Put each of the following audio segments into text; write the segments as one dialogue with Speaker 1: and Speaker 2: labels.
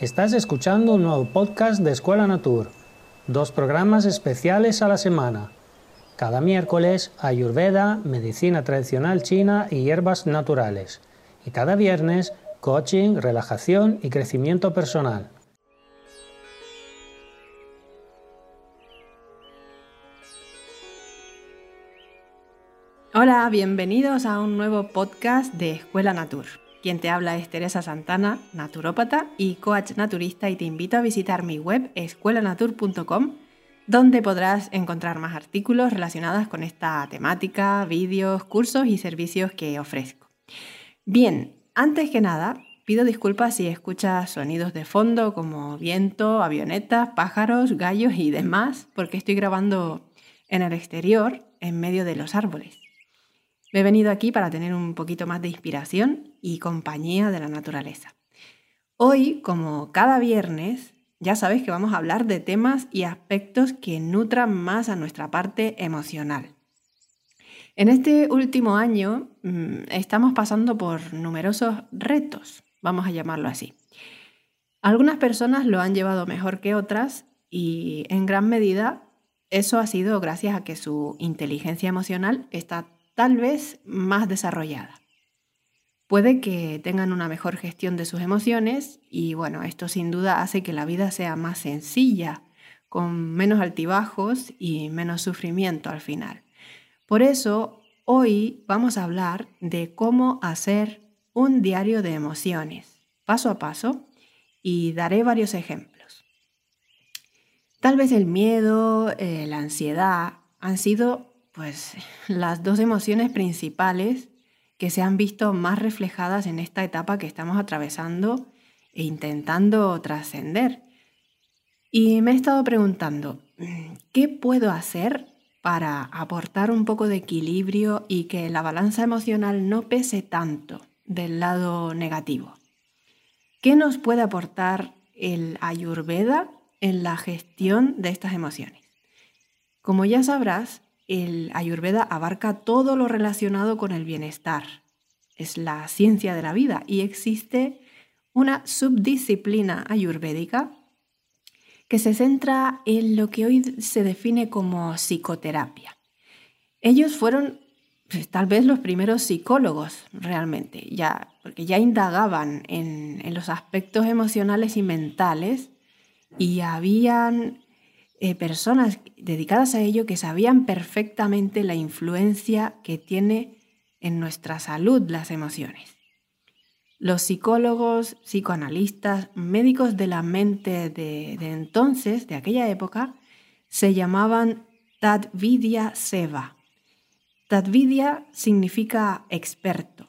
Speaker 1: Estás escuchando un nuevo podcast de Escuela Natur, dos programas especiales a la semana. Cada miércoles, Ayurveda, medicina tradicional china y hierbas naturales. Y cada viernes, coaching, relajación y crecimiento personal.
Speaker 2: Hola, bienvenidos a un nuevo podcast de Escuela Natur. Quien te habla es Teresa Santana, naturópata y coach naturista y te invito a visitar mi web escuelanatur.com donde podrás encontrar más artículos relacionados con esta temática, vídeos, cursos y servicios que ofrezco. Bien, antes que nada, pido disculpas si escuchas sonidos de fondo como viento, avionetas, pájaros, gallos y demás, porque estoy grabando en el exterior, en medio de los árboles. Me he venido aquí para tener un poquito más de inspiración y compañía de la naturaleza. Hoy, como cada viernes, ya sabes que vamos a hablar de temas y aspectos que nutran más a nuestra parte emocional. En este último año mm, estamos pasando por numerosos retos, vamos a llamarlo así. Algunas personas lo han llevado mejor que otras y en gran medida eso ha sido gracias a que su inteligencia emocional está tal vez más desarrollada. Puede que tengan una mejor gestión de sus emociones y bueno, esto sin duda hace que la vida sea más sencilla, con menos altibajos y menos sufrimiento al final. Por eso, hoy vamos a hablar de cómo hacer un diario de emociones, paso a paso, y daré varios ejemplos. Tal vez el miedo, eh, la ansiedad han sido pues las dos emociones principales que se han visto más reflejadas en esta etapa que estamos atravesando e intentando trascender. Y me he estado preguntando, ¿qué puedo hacer para aportar un poco de equilibrio y que la balanza emocional no pese tanto del lado negativo? ¿Qué nos puede aportar el ayurveda en la gestión de estas emociones? Como ya sabrás, el ayurveda abarca todo lo relacionado con el bienestar. Es la ciencia de la vida y existe una subdisciplina ayurvédica que se centra en lo que hoy se define como psicoterapia. Ellos fueron pues, tal vez los primeros psicólogos realmente, ya, porque ya indagaban en, en los aspectos emocionales y mentales y habían eh, personas dedicadas a ello que sabían perfectamente la influencia que tiene en nuestra salud las emociones. Los psicólogos, psicoanalistas, médicos de la mente de, de entonces, de aquella época, se llamaban Tadvidya Seva. Tadvidya significa experto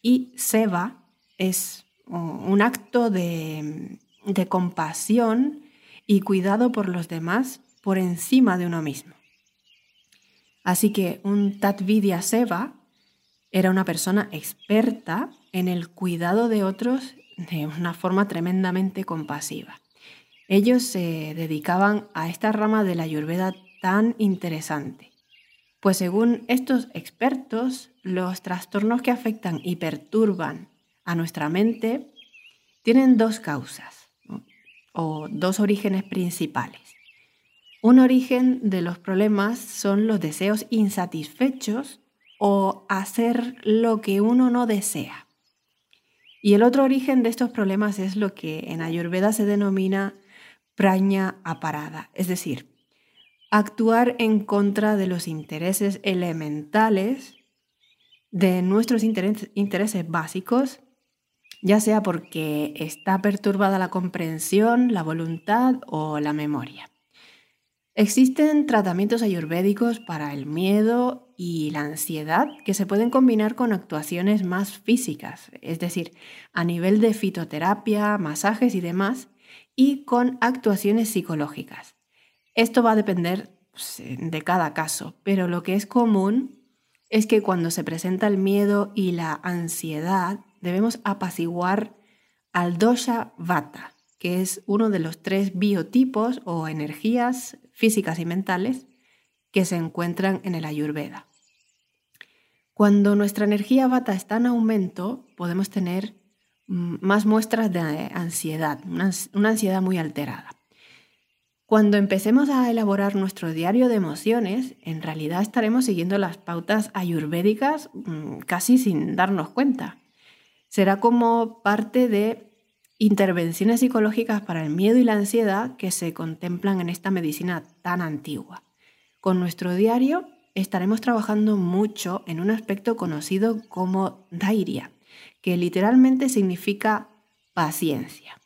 Speaker 2: y Seva es un acto de, de compasión y cuidado por los demás por encima de uno mismo. Así que un Tatvidya Seva era una persona experta en el cuidado de otros de una forma tremendamente compasiva. Ellos se dedicaban a esta rama de la ayurveda tan interesante, pues según estos expertos, los trastornos que afectan y perturban a nuestra mente tienen dos causas dos orígenes principales. Un origen de los problemas son los deseos insatisfechos o hacer lo que uno no desea. Y el otro origen de estos problemas es lo que en Ayurveda se denomina praña aparada, es decir, actuar en contra de los intereses elementales, de nuestros intereses básicos ya sea porque está perturbada la comprensión, la voluntad o la memoria. Existen tratamientos ayurvédicos para el miedo y la ansiedad que se pueden combinar con actuaciones más físicas, es decir, a nivel de fitoterapia, masajes y demás, y con actuaciones psicológicas. Esto va a depender pues, de cada caso, pero lo que es común es que cuando se presenta el miedo y la ansiedad, debemos apaciguar al dosha vata, que es uno de los tres biotipos o energías físicas y mentales que se encuentran en el ayurveda. Cuando nuestra energía vata está en aumento, podemos tener mm, más muestras de ansiedad, una, ansiedad muy alterada. Cuando empecemos a elaborar nuestro diario de emociones, en realidad estaremos siguiendo las pautas ayurvédicas mm, casi sin darnos cuenta. Será como parte de intervenciones psicológicas para el miedo y la ansiedad que se contemplan en esta medicina tan antigua. Con nuestro diario estaremos trabajando mucho en un aspecto conocido como dairia, que literalmente significa paciencia.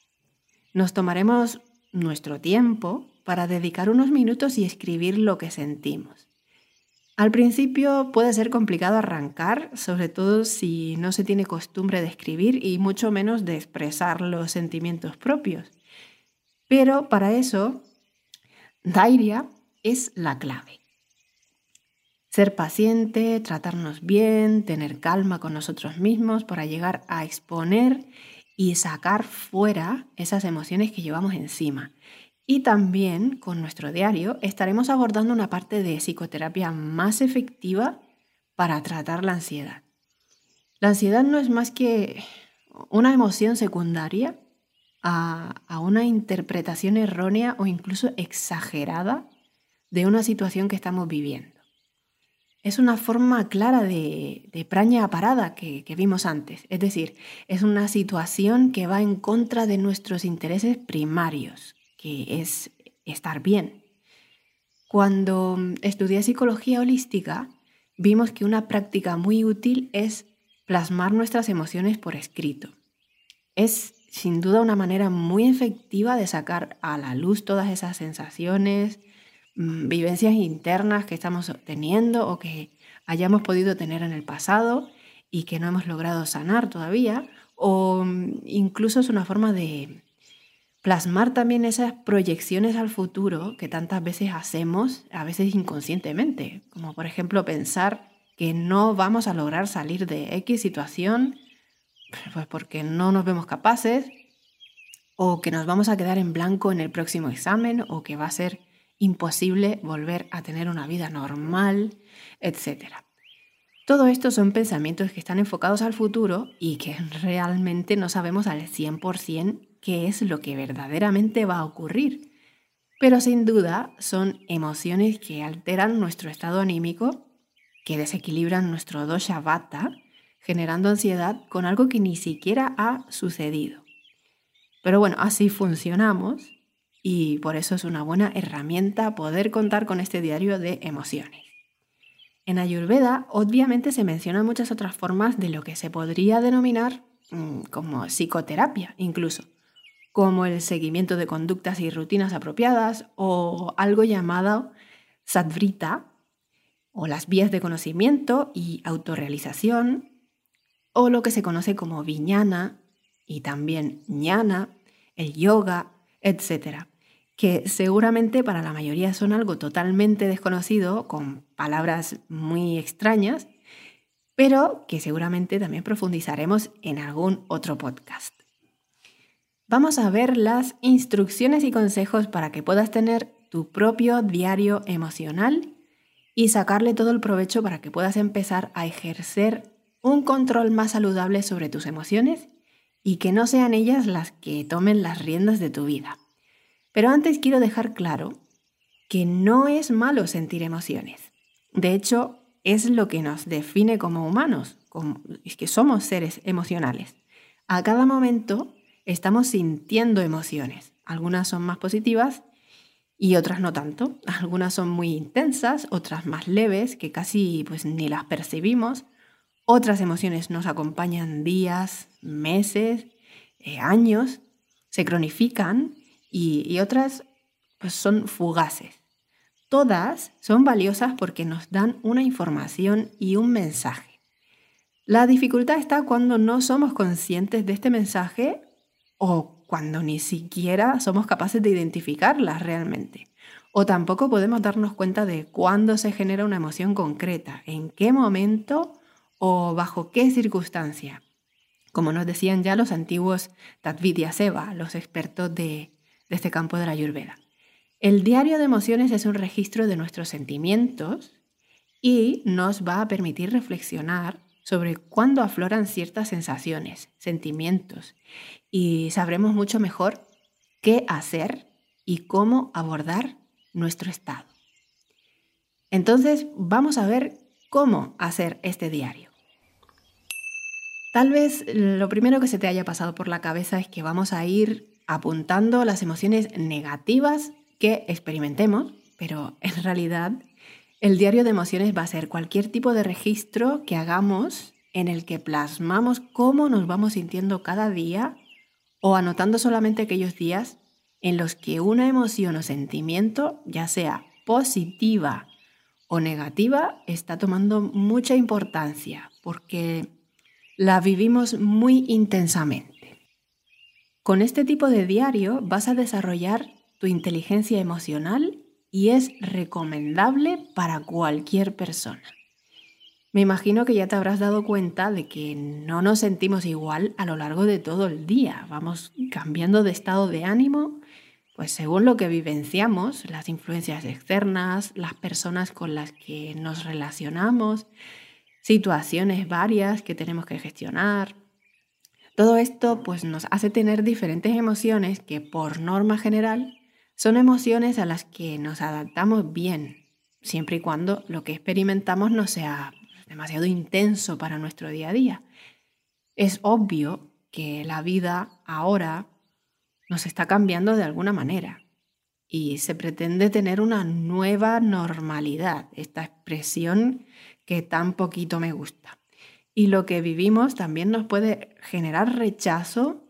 Speaker 2: Nos tomaremos nuestro tiempo para dedicar unos minutos y escribir lo que sentimos. Al principio puede ser complicado arrancar, sobre todo si no se tiene costumbre de escribir y mucho menos de expresar los sentimientos propios. Pero para eso, Dairia es la clave. Ser paciente, tratarnos bien, tener calma con nosotros mismos para llegar a exponer y sacar fuera esas emociones que llevamos encima. Y también con nuestro diario estaremos abordando una parte de psicoterapia más efectiva para tratar la ansiedad. La ansiedad no es más que una emoción secundaria a, una interpretación errónea o incluso exagerada de una situación que estamos viviendo es una forma clara de, praña parada que vimos antes. Es decir, es una situación que va en contra de nuestros intereses primarios, que es estar bien. Cuando estudié psicología holística, vimos que una práctica muy útil es plasmar nuestras emociones por escrito. Es sin duda una manera muy efectiva de sacar a la luz todas esas sensaciones, Mm, vivencias internas que estamos teniendo o que hayamos podido tener en el pasado y que no hemos logrado sanar todavía, o mm, incluso es una forma de plasmar también esas proyecciones al futuro que tantas veces hacemos, a veces inconscientemente, como por ejemplo pensar que no vamos a lograr salir de X situación, pues porque no nos vemos capaces, o que nos vamos a quedar en blanco en el próximo examen, o que va a ser imposible volver a tener una vida normal, etc. Todo esto son pensamientos que están enfocados al futuro y que realmente no sabemos al 100% qué es lo que verdaderamente va a ocurrir. Pero sin duda son emociones que alteran nuestro estado anímico, que desequilibran nuestro dosha vata, generando ansiedad con algo que ni siquiera ha sucedido. Pero bueno, así funcionamos y por eso es una buena herramienta poder contar con este diario de emociones. En Ayurveda obviamente se mencionan muchas otras formas de lo que se podría denominar mm, como psicoterapia incluso, como el seguimiento de conductas y rutinas apropiadas o algo llamado sadvrita o las vías de conocimiento y autorrealización o lo que se conoce como viñana y también ñana, el yoga, etc que seguramente para la mayoría son algo totalmente desconocido, con palabras muy extrañas, pero que seguramente también profundizaremos en algún otro podcast. Vamos a ver las instrucciones y consejos para que puedas tener tu propio diario emocional y sacarle todo el provecho para que puedas empezar a ejercer un control más saludable sobre tus emociones y que no sean ellas las que tomen las riendas de tu vida. Pero antes quiero dejar claro que no es malo sentir emociones. De hecho, es lo que nos define como humanos, es que somos seres emocionales. A cada momento estamos sintiendo emociones. Algunas son más positivas y otras no tanto. Algunas son muy intensas, otras más leves, que casi pues, ni las percibimos. Otras emociones nos acompañan días, meses, eh, años, se cronifican y, otras pues son fugaces. Todas son valiosas porque nos dan una información y un mensaje. La dificultad está cuando no somos conscientes de este mensaje o cuando ni siquiera somos capaces de identificarlas realmente. O tampoco podemos darnos cuenta de cuándo se genera una emoción concreta, en qué momento o bajo qué circunstancia. Como nos decían ya los antiguos Tatvidya Seva, los expertos de, de este campo de la Ayurveda. El diario de emociones es un registro de nuestros sentimientos y nos va a permitir reflexionar sobre cuándo afloran ciertas sensaciones, sentimientos, y sabremos mucho mejor qué hacer y cómo abordar nuestro estado. Entonces, vamos a ver cómo hacer este diario. Tal vez lo primero que se te haya pasado por la cabeza es que vamos a ir apuntando las emociones negativas que experimentemos, pero en realidad el diario de emociones va a ser cualquier tipo de registro que hagamos en el que plasmamos cómo nos vamos sintiendo cada día o anotando solamente aquellos días en los que una emoción o sentimiento, ya sea positiva o negativa, está tomando mucha importancia porque la vivimos muy intensamente. Con este tipo de diario vas a desarrollar tu inteligencia emocional y es recomendable para cualquier persona. Me imagino que ya te habrás dado cuenta de que no nos sentimos igual a lo largo de todo el día. Vamos cambiando de estado de ánimo, pues según lo que vivenciamos, las influencias externas, las personas con las que nos relacionamos, situaciones varias que tenemos que gestionar. Todo esto pues nos hace tener diferentes emociones que por norma general son emociones a las que nos adaptamos bien, siempre y cuando lo que experimentamos no sea demasiado intenso para nuestro día a día. Es obvio que la vida ahora nos está cambiando de alguna manera y se pretende tener una nueva normalidad, esta expresión que tan poquito me gusta. Y lo que vivimos también nos puede generar rechazo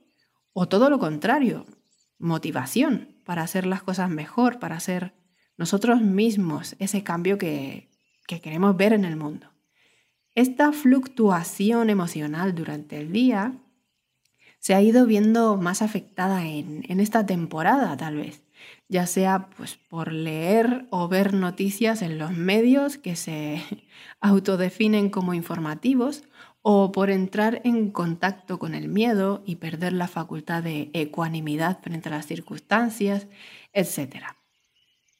Speaker 2: o todo lo contrario, motivación para hacer las cosas mejor, para hacer nosotros mismos ese cambio que, queremos ver en el mundo. Esta fluctuación emocional durante el día se ha ido viendo más afectada en, en, esta temporada, tal vez, ya sea pues, por leer o ver noticias en los medios que se autodefinen como informativos o por entrar en contacto con el miedo y perder la facultad de ecuanimidad frente a las circunstancias, etc.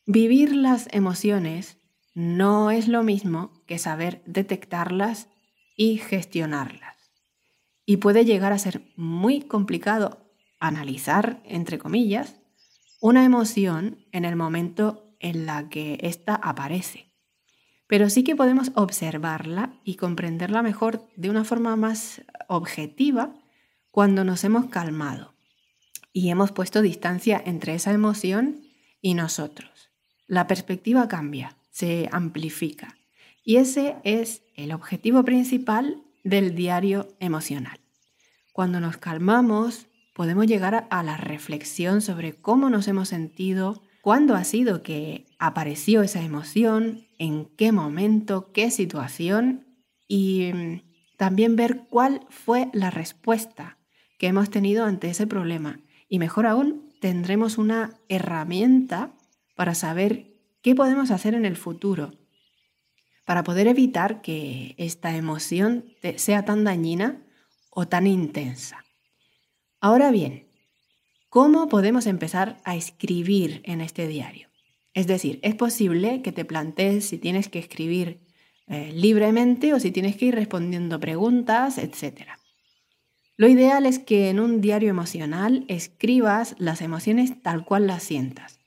Speaker 2: Vivir las emociones no es lo mismo que saber detectarlas y gestionarlas. Y puede llegar a ser muy complicado analizar, entre comillas, una emoción en el momento en la que ésta aparece pero sí que podemos observarla y comprenderla mejor de una forma más objetiva cuando nos hemos calmado y hemos puesto distancia entre esa emoción y nosotros. La perspectiva cambia, se amplifica y ese es el objetivo principal del diario emocional. Cuando nos calmamos, podemos llegar a la reflexión sobre cómo nos hemos sentido, cuándo ha sido que apareció esa emoción, en qué momento, qué situación y mm, también ver cuál fue la respuesta que hemos tenido ante ese problema. Y mejor aún, tendremos una herramienta para saber qué podemos hacer en el futuro para poder evitar que esta emoción sea tan dañina o tan intensa. Ahora bien, ¿Cómo podemos empezar a escribir en este diario? Es decir, es posible que te plantees si tienes que escribir eh, libremente o si tienes que ir respondiendo preguntas, etc. Lo ideal es que en un diario emocional escribas las emociones tal cual las sientas.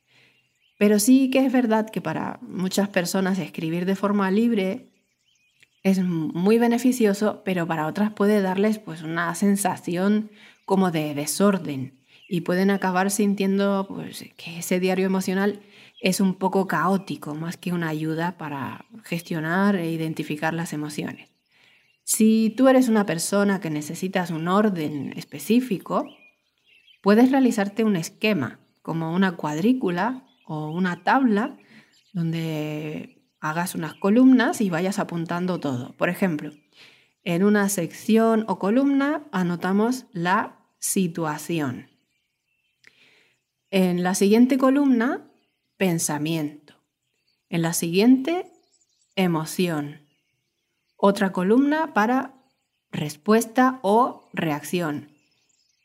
Speaker 2: Pero sí que es verdad que para muchas personas escribir de forma libre es muy beneficioso, pero para otras puede darles pues una sensación como de desorden y pueden acabar sintiendo pues, que ese diario emocional es un poco caótico más que una ayuda para gestionar e identificar las emociones. Si tú eres una persona que necesitas un orden específico, puedes realizarte un esquema como una cuadrícula o una tabla donde hagas unas columnas y vayas apuntando todo. Por ejemplo, en una sección o columna anotamos la situación. En la siguiente columna, pensamiento. En la siguiente, emoción. Otra columna para respuesta o reacción.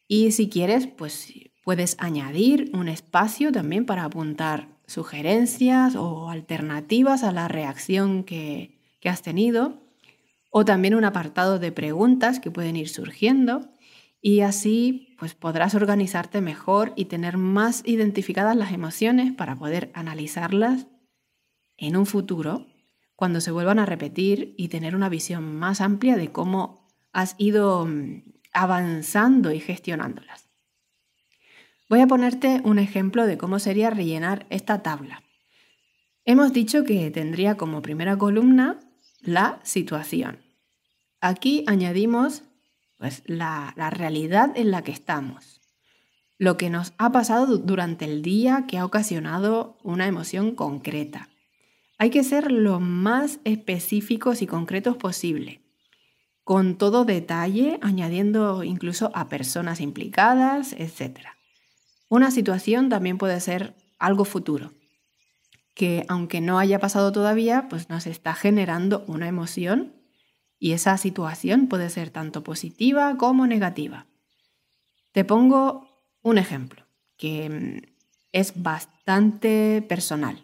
Speaker 2: Y si quieres, pues puedes añadir un espacio también para apuntar sugerencias o alternativas a la reacción que, que has tenido. o también un apartado de preguntas que pueden ir surgiendo y así pues podrás organizarte mejor y tener más identificadas las emociones para poder analizarlas en un futuro cuando se vuelvan a repetir y tener una visión más amplia de cómo has ido mm, avanzando y gestionándolas. Voy a ponerte un ejemplo de cómo sería rellenar esta tabla. Hemos dicho que tendría como primera columna la situación. Aquí añadimos pues, la, realidad en la que estamos, lo que nos ha pasado durante el día que ha ocasionado una emoción concreta. Hay que ser lo más específicos y concretos posible, con todo detalle, añadiendo incluso a personas implicadas, etc. Una situación también puede ser algo futuro, que aunque no haya pasado todavía, pues nos está generando una emoción y esa situación puede ser tanto positiva como negativa. Te pongo un ejemplo que mm, es bastante personal.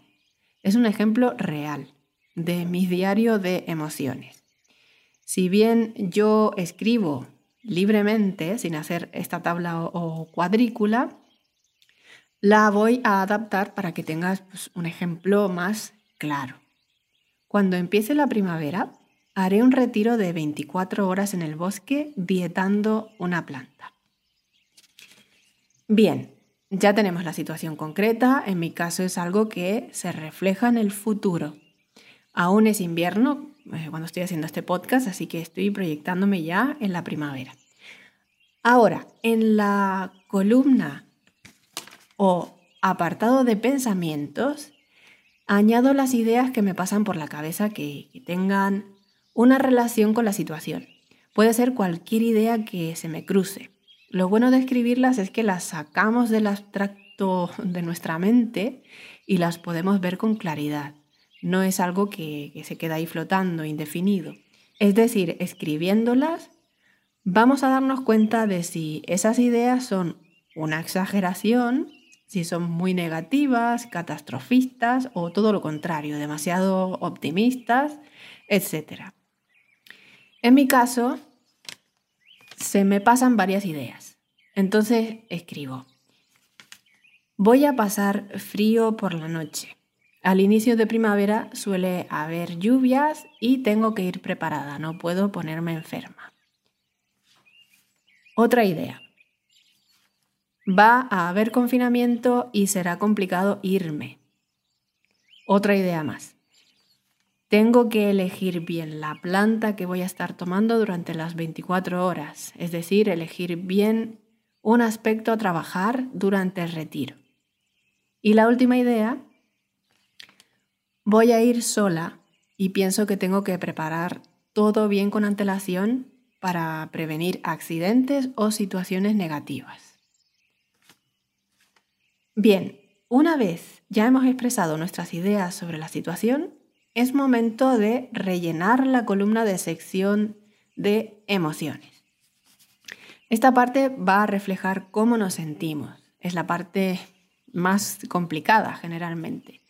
Speaker 2: Es un ejemplo real de mi diario de emociones. Si bien yo escribo libremente, sin hacer esta tabla o, cuadrícula, la voy a adaptar para que tengas pues, un ejemplo más claro. Cuando empiece la primavera, haré un retiro de 24 horas en el bosque dietando una planta. Bien, ya tenemos la situación concreta, en mi caso es algo que se refleja en el futuro. Aún es invierno eh, cuando estoy haciendo este podcast, así que estoy proyectándome ya en la primavera. Ahora, en la columna o apartado de pensamientos, añado las ideas que me pasan por la cabeza que, que tengan una relación con la situación. Puede ser cualquier idea que se me cruce. Lo bueno de escribirlas es que las sacamos del abstracto de nuestra mente y las podemos ver con claridad. No es algo que, se queda ahí flotando, indefinido. Es decir, escribiéndolas, vamos a darnos cuenta de si esas ideas son una exageración, si son muy negativas, catastrofistas o todo lo contrario, demasiado optimistas, etc. En mi caso, se me pasan varias ideas. Entonces escribo, voy a pasar frío por la noche. Al inicio de primavera suele haber lluvias y tengo que ir preparada, no puedo ponerme enferma. Otra idea. Va a haber confinamiento y será complicado irme. Otra idea más. Tengo que elegir bien la planta que voy a estar tomando durante las 24 horas, es decir, elegir bien un aspecto a trabajar durante el retiro. Y la última idea, voy a ir sola y pienso que tengo que preparar todo bien con antelación para prevenir accidentes o situaciones negativas. Bien, una vez ya hemos expresado nuestras ideas sobre la situación, es momento de rellenar la columna de sección de emociones. Esta parte va a reflejar cómo nos sentimos. Es la parte más complicada generalmente.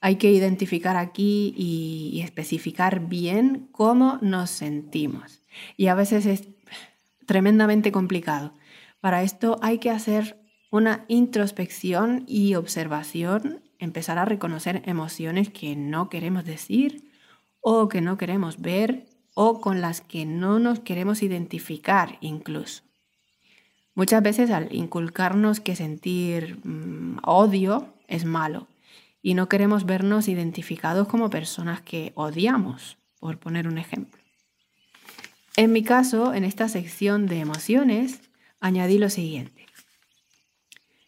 Speaker 2: Hay que identificar aquí y, especificar bien cómo nos sentimos. Y a veces es tremendamente complicado. Para esto hay que hacer una introspección y observación empezar a reconocer emociones que no queremos decir o que no queremos ver o con las que no nos queremos identificar incluso. Muchas veces al inculcarnos que sentir mm, odio es malo y no queremos vernos identificados como personas que odiamos, por poner un ejemplo. En mi caso, en esta sección de emociones, añadí lo siguiente.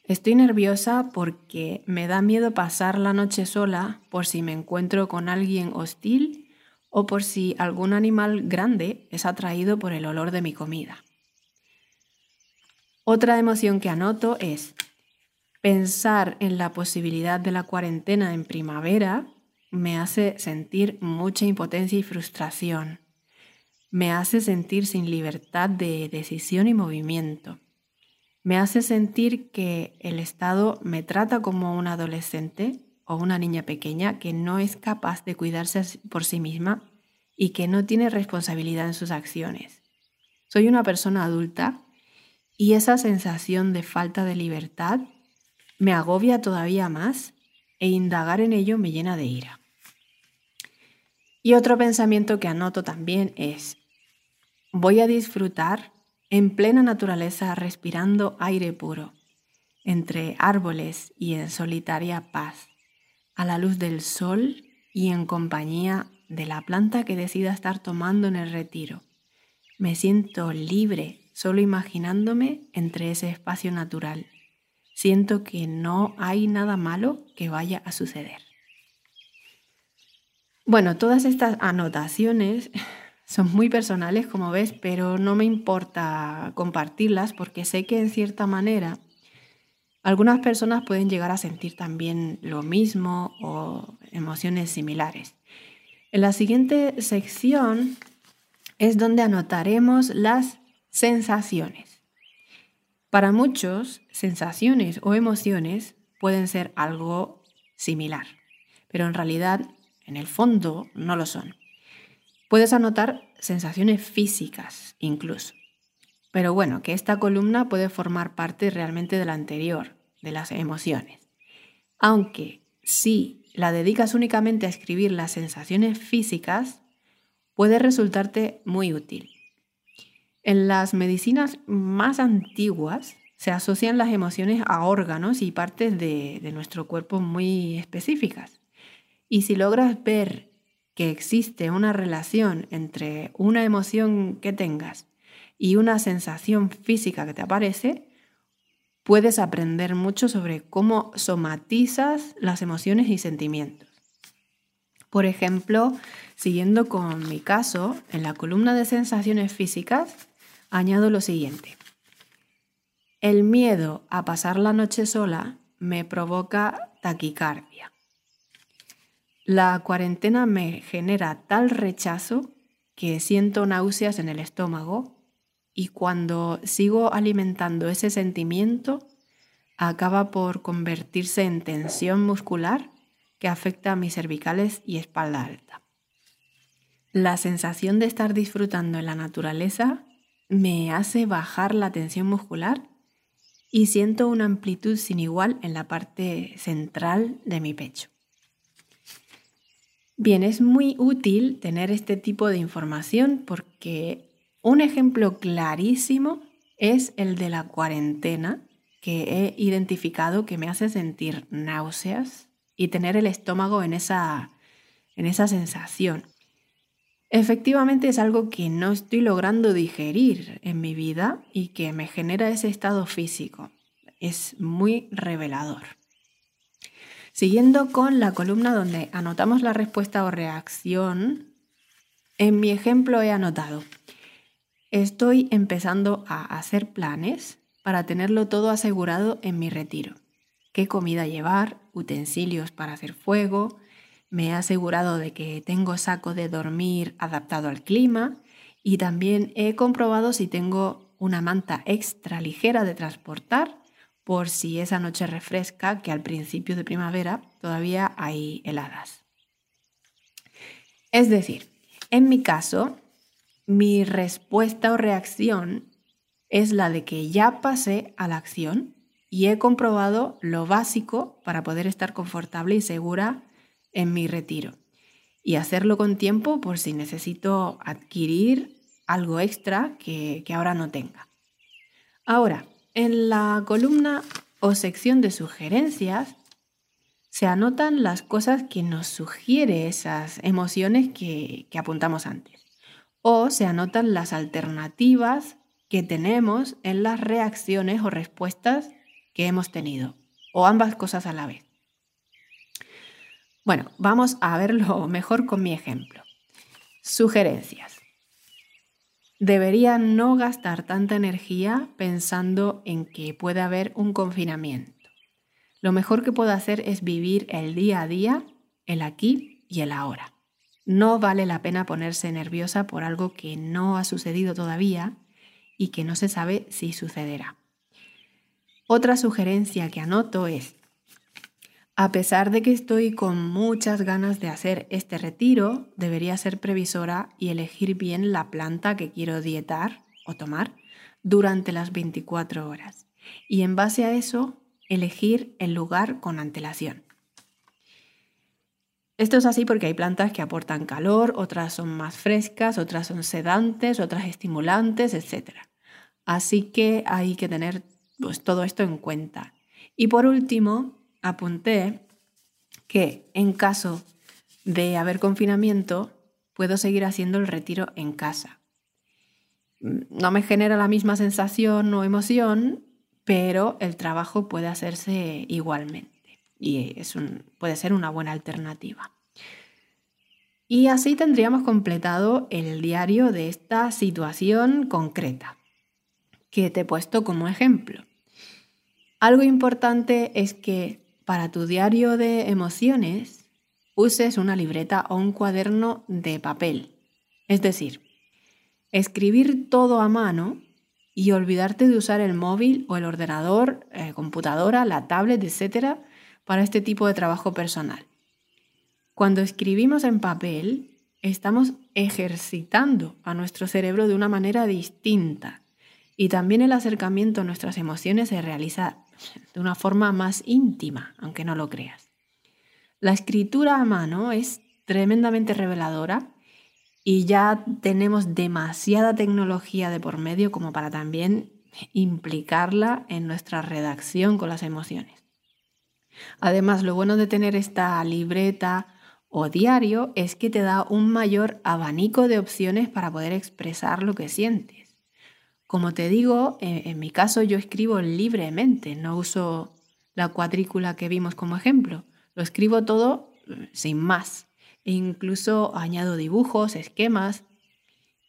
Speaker 2: Estoy nerviosa porque me da miedo pasar la noche sola por si me encuentro con alguien hostil o por si algún animal grande es atraído por el olor de mi comida. Otra emoción que anoto es pensar en la posibilidad de la cuarentena en primavera me hace sentir mucha impotencia y frustración. Me hace sentir sin libertad de decisión y movimiento me hace sentir que el Estado me trata como un adolescente o una niña pequeña que no es capaz de cuidarse por sí misma y que no tiene responsabilidad en sus acciones. Soy una persona adulta y esa sensación de falta de libertad me agobia todavía más e indagar en ello me llena de ira. Y otro pensamiento que anoto también es, voy a disfrutar en plena naturaleza respirando aire puro, entre árboles y en solitaria paz, a la luz del sol y en compañía de la planta que decida estar tomando en el retiro. Me siento libre solo imaginándome entre ese espacio natural. Siento que no hay nada malo que vaya a suceder. Bueno, todas estas anotaciones son muy personales, como ves, pero no me importa compartirlas porque sé que en cierta manera algunas personas pueden llegar a sentir también lo mismo o emociones similares. En la siguiente sección es donde anotaremos las sensaciones. Para muchos, sensaciones o emociones pueden ser algo similar, pero en realidad, en el fondo, no lo son. Puedes anotar sensaciones físicas incluso. Pero bueno, que esta columna puede formar parte realmente de la anterior, de las emociones. Aunque si la dedicas únicamente a escribir las sensaciones físicas, puede resultarte muy útil. En las medicinas más antiguas se asocian las emociones a órganos y partes de, de nuestro cuerpo muy específicas. Y si logras ver que existe una relación entre una emoción que tengas y una sensación física que te aparece, puedes aprender mucho sobre cómo somatizas las emociones y sentimientos. Por ejemplo, siguiendo con mi caso, en la columna de sensaciones físicas añado lo siguiente. El miedo a pasar la noche sola me provoca taquicardia. La cuarentena me genera tal rechazo que siento náuseas en el estómago y cuando sigo alimentando ese sentimiento, acaba por convertirse en tensión muscular que afecta a mis cervicales y espalda alta. La sensación de estar disfrutando en la naturaleza me hace bajar la tensión muscular y siento una amplitud sin igual en la parte central de mi pecho. Bien, es muy útil tener este tipo de información porque un ejemplo clarísimo es el de la cuarentena, que he identificado que me hace sentir náuseas y tener el estómago en esa, en esa sensación. Efectivamente es algo que no estoy logrando digerir en mi vida y que me genera ese estado físico. Es muy revelador. Siguiendo con la columna donde anotamos la respuesta o reacción, en mi ejemplo he anotado Estoy empezando a hacer planes para tenerlo todo asegurado en mi retiro. ¿Qué comida llevar? Utensilios para hacer fuego. Me he asegurado de que tengo saco de dormir adaptado al clima y también he comprobado si tengo una manta extra ligera de transportar por si esa noche refresca, que al principio de primavera todavía hay heladas. Es decir, en mi caso, mi respuesta o reacción es la de que ya pasé a la acción y he comprobado lo básico para poder estar confortable y segura en mi retiro. Y hacerlo con tiempo por si necesito adquirir algo extra que, que ahora no tenga. Ahora, en la columna o sección de sugerencias se anotan las cosas que nos sugiere esas emociones que apuntamos antes o se anotan las alternativas que tenemos en las reacciones o respuestas que hemos tenido, o ambas cosas a la vez. Bueno, vamos a verlo mejor con mi ejemplo. Sugerencias. Debería no gastar tanta energía pensando en que puede haber un confinamiento. Lo mejor que puedo hacer es vivir el día a día, el aquí y el ahora. No vale la pena ponerse nerviosa por algo que no ha sucedido todavía y que no se sabe si sucederá. Otra sugerencia que anoto es, A pesar de que estoy con muchas ganas de hacer este retiro, debería ser previsora y elegir bien la planta que quiero dietar o tomar durante las 24 horas. Y en base a eso, elegir el lugar con antelación. Esto es así porque hay plantas que aportan calor, otras son más frescas, otras son sedantes, otras estimulantes, etc. Así que hay que tener pues, todo esto en cuenta. Y por último, apunté que en caso de haber confinamiento, puedo seguir haciendo el retiro en casa. No me genera la misma sensación o emoción, pero el trabajo puede hacerse igualmente y es puede ser una buena alternativa. Y así tendríamos completado el diario de esta situación concreta que te he puesto como ejemplo. Algo importante es que para tu diario de emociones uses una libreta o un cuaderno de papel. Es decir, escribir todo a mano y olvidarte de usar el móvil o el ordenador, eh, computadora, la tablet, etc., para este tipo de trabajo personal. Cuando escribimos en papel, estamos ejercitando a nuestro cerebro de una manera distinta y también el acercamiento a nuestras emociones se realiza de una forma más íntima, aunque no lo creas. La escritura a mano es tremendamente reveladora y ya tenemos demasiada tecnología de por medio como para también implicarla en nuestra redacción con las emociones. Además, lo bueno de tener esta libreta o diario es que te da un mayor abanico de opciones para poder expresar lo que sientes. Como te digo, en, mi caso yo escribo libremente, no uso la cuadrícula que vimos como ejemplo. Lo escribo todo eh, sin más. E incluso añado dibujos, esquemas.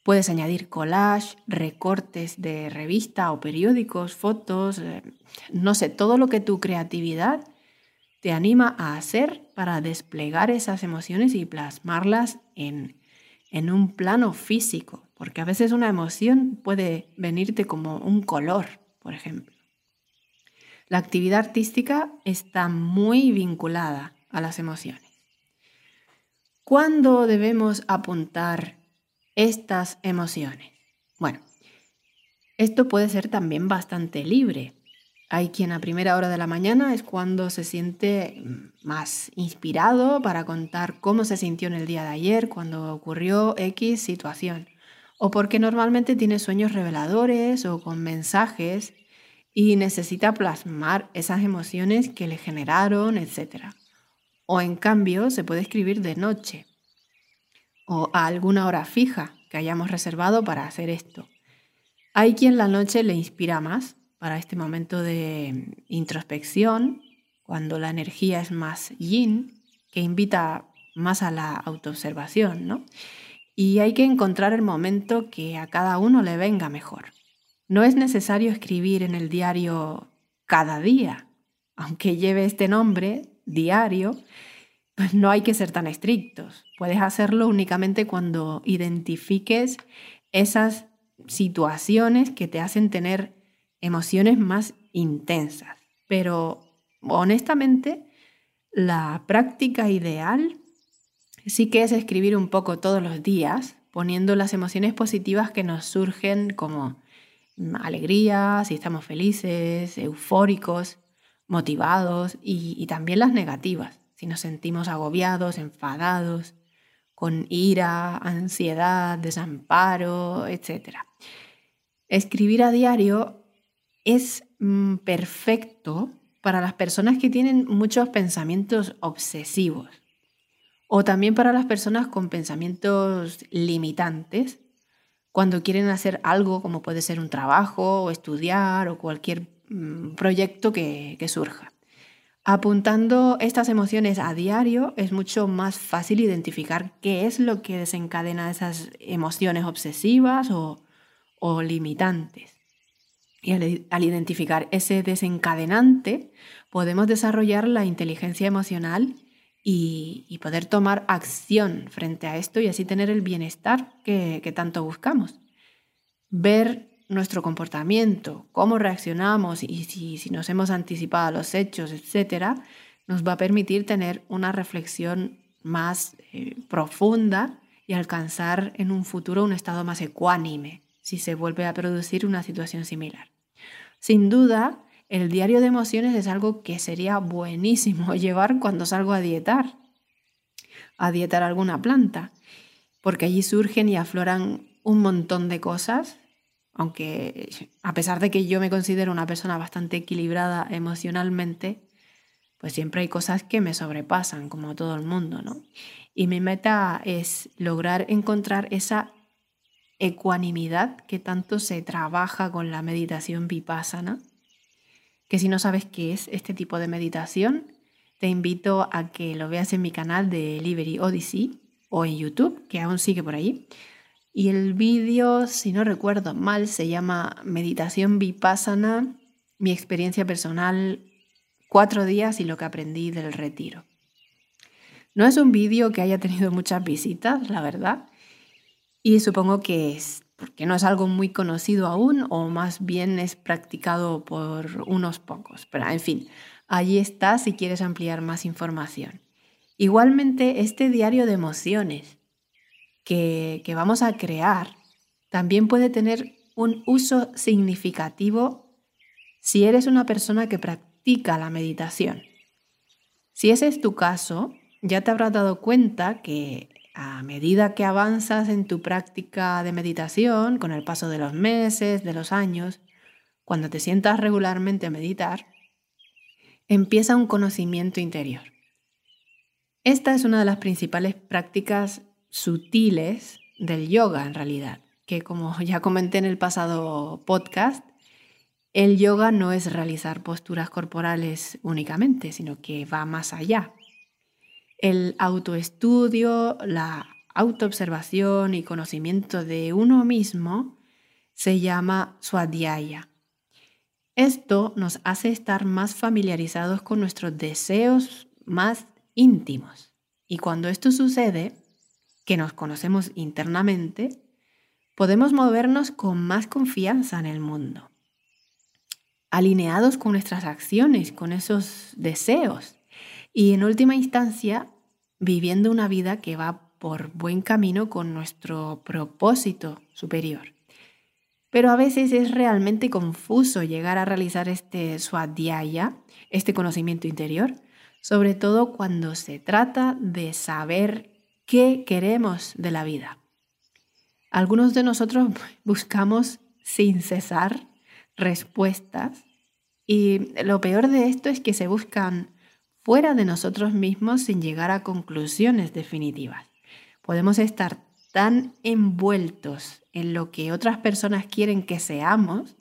Speaker 2: Puedes añadir collage, recortes de revista o periódicos, fotos, eh, no sé, todo lo que tu creatividad te anima a hacer para desplegar esas emociones y plasmarlas en, en un plano físico, porque a veces una emoción puede venirte como un color, por ejemplo. La actividad artística está muy vinculada a las emociones. ¿Cuándo debemos apuntar estas emociones? Bueno, esto puede ser también bastante libre. Hay quien a primera hora de la mañana es cuando se siente más inspirado para contar cómo se sintió en el día de ayer, cuando ocurrió X situación. O porque normalmente tiene sueños reveladores o con mensajes y necesita plasmar esas emociones que le generaron, etc. O en cambio se puede escribir de noche o a alguna hora fija que hayamos reservado para hacer esto. Hay quien la noche le inspira más para este momento de introspección, cuando la energía es más yin, que invita más a la autoobservación, ¿no? Y hay que encontrar el momento que a cada uno le venga mejor. No es necesario escribir en el diario cada día, aunque lleve este nombre, diario, pues no hay que ser tan estrictos. Puedes hacerlo únicamente cuando identifiques esas situaciones que te hacen tener emociones más intensas. Pero honestamente, la práctica ideal sí que es escribir un poco todos los días, poniendo las emociones positivas que nos surgen como alegría, si estamos felices, eufóricos, motivados y, también las negativas, si nos sentimos agobiados, enfadados, con ira, ansiedad, desamparo, etc. Escribir a diario es mm, perfecto para las personas que tienen muchos pensamientos obsesivos o también para las personas con pensamientos limitantes cuando quieren hacer algo como puede ser un trabajo o estudiar o cualquier mm, proyecto que, surja. Apuntando estas emociones a diario es mucho más fácil identificar qué es lo que desencadena esas emociones obsesivas o limitantes. Y al, identificar ese desencadenante, podemos desarrollar la inteligencia emocional y, poder tomar acción frente a esto y así tener el bienestar que, tanto buscamos. Ver nuestro comportamiento, cómo reaccionamos y si, nos hemos anticipado a los hechos, etc., nos va a permitir tener una reflexión más eh, profunda y alcanzar en un futuro un estado más ecuánime si se vuelve a producir una situación similar. Sin duda, el diario de emociones es algo que sería buenísimo llevar cuando salgo a dietar, a dietar alguna planta, porque allí surgen y afloran un montón de cosas, aunque a pesar de que yo me considero una persona bastante equilibrada emocionalmente, pues siempre hay cosas que me sobrepasan, como todo el mundo, ¿no? Y mi meta es lograr encontrar esa ecuanimidad que tanto se trabaja con la meditación vipassana, que si no sabes qué es este tipo de meditación, te invito a que lo veas en mi canal de Liberty Odyssey o en YouTube, que aún sigue por ahí. Y el vídeo, si no recuerdo mal, se llama Meditación Vipassana, mi experiencia personal, cuatro días y lo que aprendí del retiro. No es un vídeo que haya tenido muchas visitas, la verdad, y supongo que es porque no es algo muy conocido aún o más bien es practicado por unos pocos. Pero en fin, allí está si quieres ampliar más información. Igualmente, este diario de emociones que, que vamos a crear también puede tener un uso significativo si eres una persona que practica la meditación. Si ese es tu caso, ya te habrás dado cuenta que a medida que avanzas en tu práctica de meditación, con el paso de los meses, de los años, cuando te sientas regularmente a meditar, empieza un conocimiento interior. Esta es una de las principales prácticas sutiles del yoga en realidad, que como ya comenté en el pasado podcast, el yoga no es realizar posturas corporales únicamente, sino que va más allá. El autoestudio, la autoobservación y conocimiento de uno mismo se llama swadhyaya. Esto nos hace estar más familiarizados con nuestros deseos más íntimos. Y cuando esto sucede, que nos conocemos internamente, podemos movernos con más confianza en el mundo, alineados con nuestras acciones, con esos deseos y en última instancia, viviendo una vida que va por buen camino con nuestro propósito superior. Pero a veces es realmente confuso llegar a realizar este swadhyaya, este conocimiento interior, sobre todo cuando se trata de saber qué queremos de la vida. Algunos de nosotros buscamos sin cesar respuestas y lo peor de esto es que se buscan fuera de nosotros mismos sin llegar a conclusiones definitivas. Podemos estar tan envueltos en lo que otras personas quieren que seamos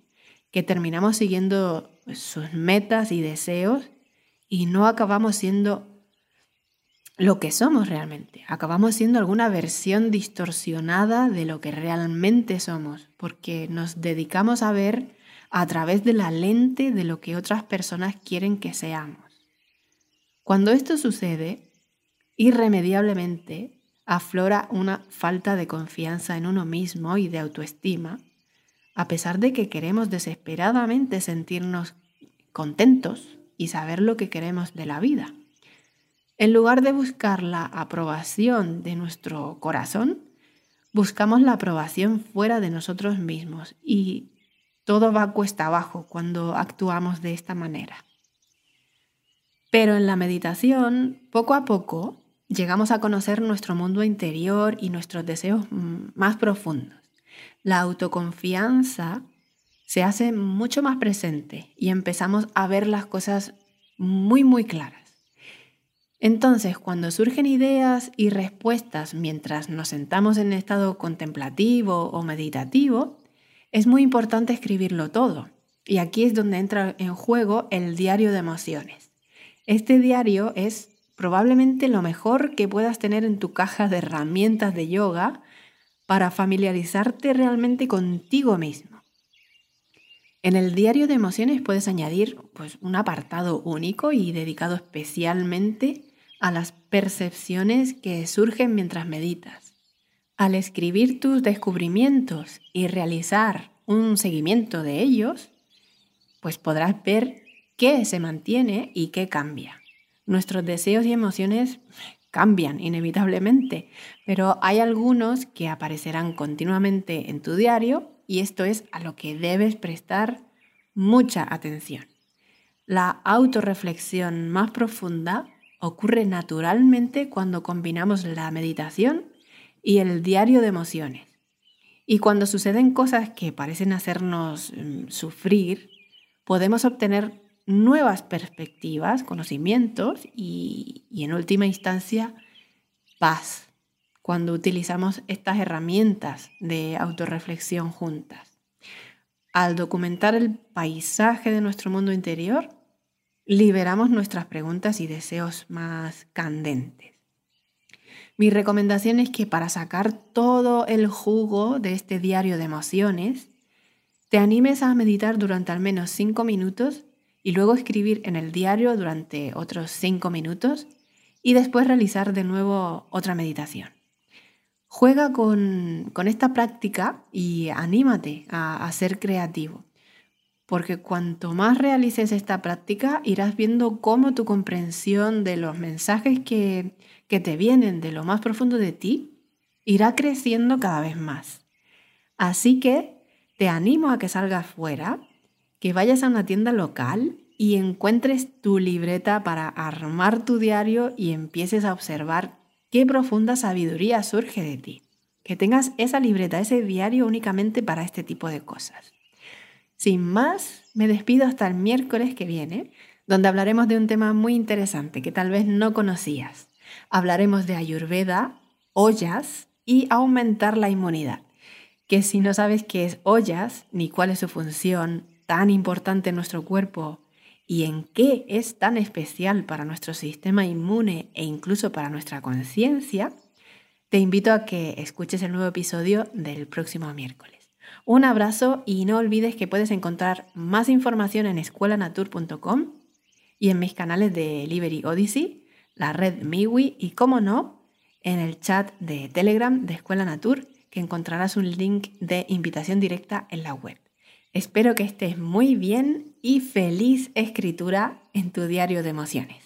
Speaker 2: que terminamos siguiendo sus metas y deseos y no acabamos siendo lo que somos realmente. Acabamos siendo alguna versión distorsionada de lo que realmente somos, porque nos dedicamos a ver a través de la lente de lo que otras personas quieren que seamos. Cuando esto sucede, irremediablemente aflora una falta de confianza en uno mismo y de autoestima, a pesar de que queremos desesperadamente sentirnos contentos y saber lo que queremos de la vida. En lugar de buscar la aprobación de nuestro corazón, buscamos la aprobación fuera de nosotros mismos y todo va cuesta abajo cuando actuamos de esta manera. Pero en la meditación, poco a poco, llegamos a conocer nuestro mundo interior y nuestros deseos más profundos. La autoconfianza se hace mucho más presente y empezamos a ver las cosas muy, muy claras. Entonces, cuando surgen ideas y respuestas mientras nos sentamos en estado contemplativo o meditativo, es muy importante escribirlo todo. Y aquí es donde entra en juego el diario de emociones. Este diario es probablemente lo mejor que puedas tener en tu caja de herramientas de yoga para familiarizarte realmente contigo mismo. En el diario de emociones puedes añadir pues, un apartado único y dedicado especialmente a las percepciones que surgen mientras meditas. Al escribir tus descubrimientos y realizar un seguimiento de ellos, pues podrás ver qué se mantiene y qué cambia. Nuestros deseos y emociones cambian inevitablemente, pero hay algunos que aparecerán continuamente en tu diario y esto es a lo que debes prestar mucha atención. La autorreflexión más profunda ocurre naturalmente cuando combinamos la meditación y el diario de emociones. Y cuando suceden cosas que parecen hacernos mm, sufrir, podemos obtener nuevas perspectivas, conocimientos y, en última instancia paz cuando utilizamos estas herramientas de autorreflexión juntas. Al documentar el paisaje de nuestro mundo interior, liberamos nuestras preguntas y deseos más candentes. Mi recomendación es que para sacar todo el jugo de este diario de emociones, te animes a meditar durante al menos cinco minutos y luego escribir en el diario durante otros cinco minutos y después realizar de nuevo otra meditación. Juega con, esta práctica y anímate a, a ser creativo, porque cuanto más realices esta práctica, irás viendo cómo tu comprensión de los mensajes que, que te vienen de lo más profundo de ti irá creciendo cada vez más. Así que te animo a que salgas fuera, que vayas a una tienda local y encuentres tu libreta para armar tu diario y empieces a observar qué profunda sabiduría surge de ti. Que tengas esa libreta, ese diario únicamente para este tipo de cosas. Sin más, me despido hasta el miércoles que viene, donde hablaremos de un tema muy interesante que tal vez no conocías. Hablaremos de Ayurveda, ollas y aumentar la inmunidad. Que si no sabes qué es ollas ni cuál es su función tan importante en nuestro cuerpo y en qué es tan especial para nuestro sistema inmune e incluso para nuestra conciencia, te invito a que escuches el nuevo episodio del próximo miércoles. Un abrazo y no olvides que puedes encontrar más información en escuelanatur.com y en mis canales de Liberty Odyssey, la red Miwi y, como no, en el chat de Telegram de Escuela Natur, que encontrarás un link de invitación directa en la web. Espero que estés muy bien y feliz escritura en tu diario de emociones.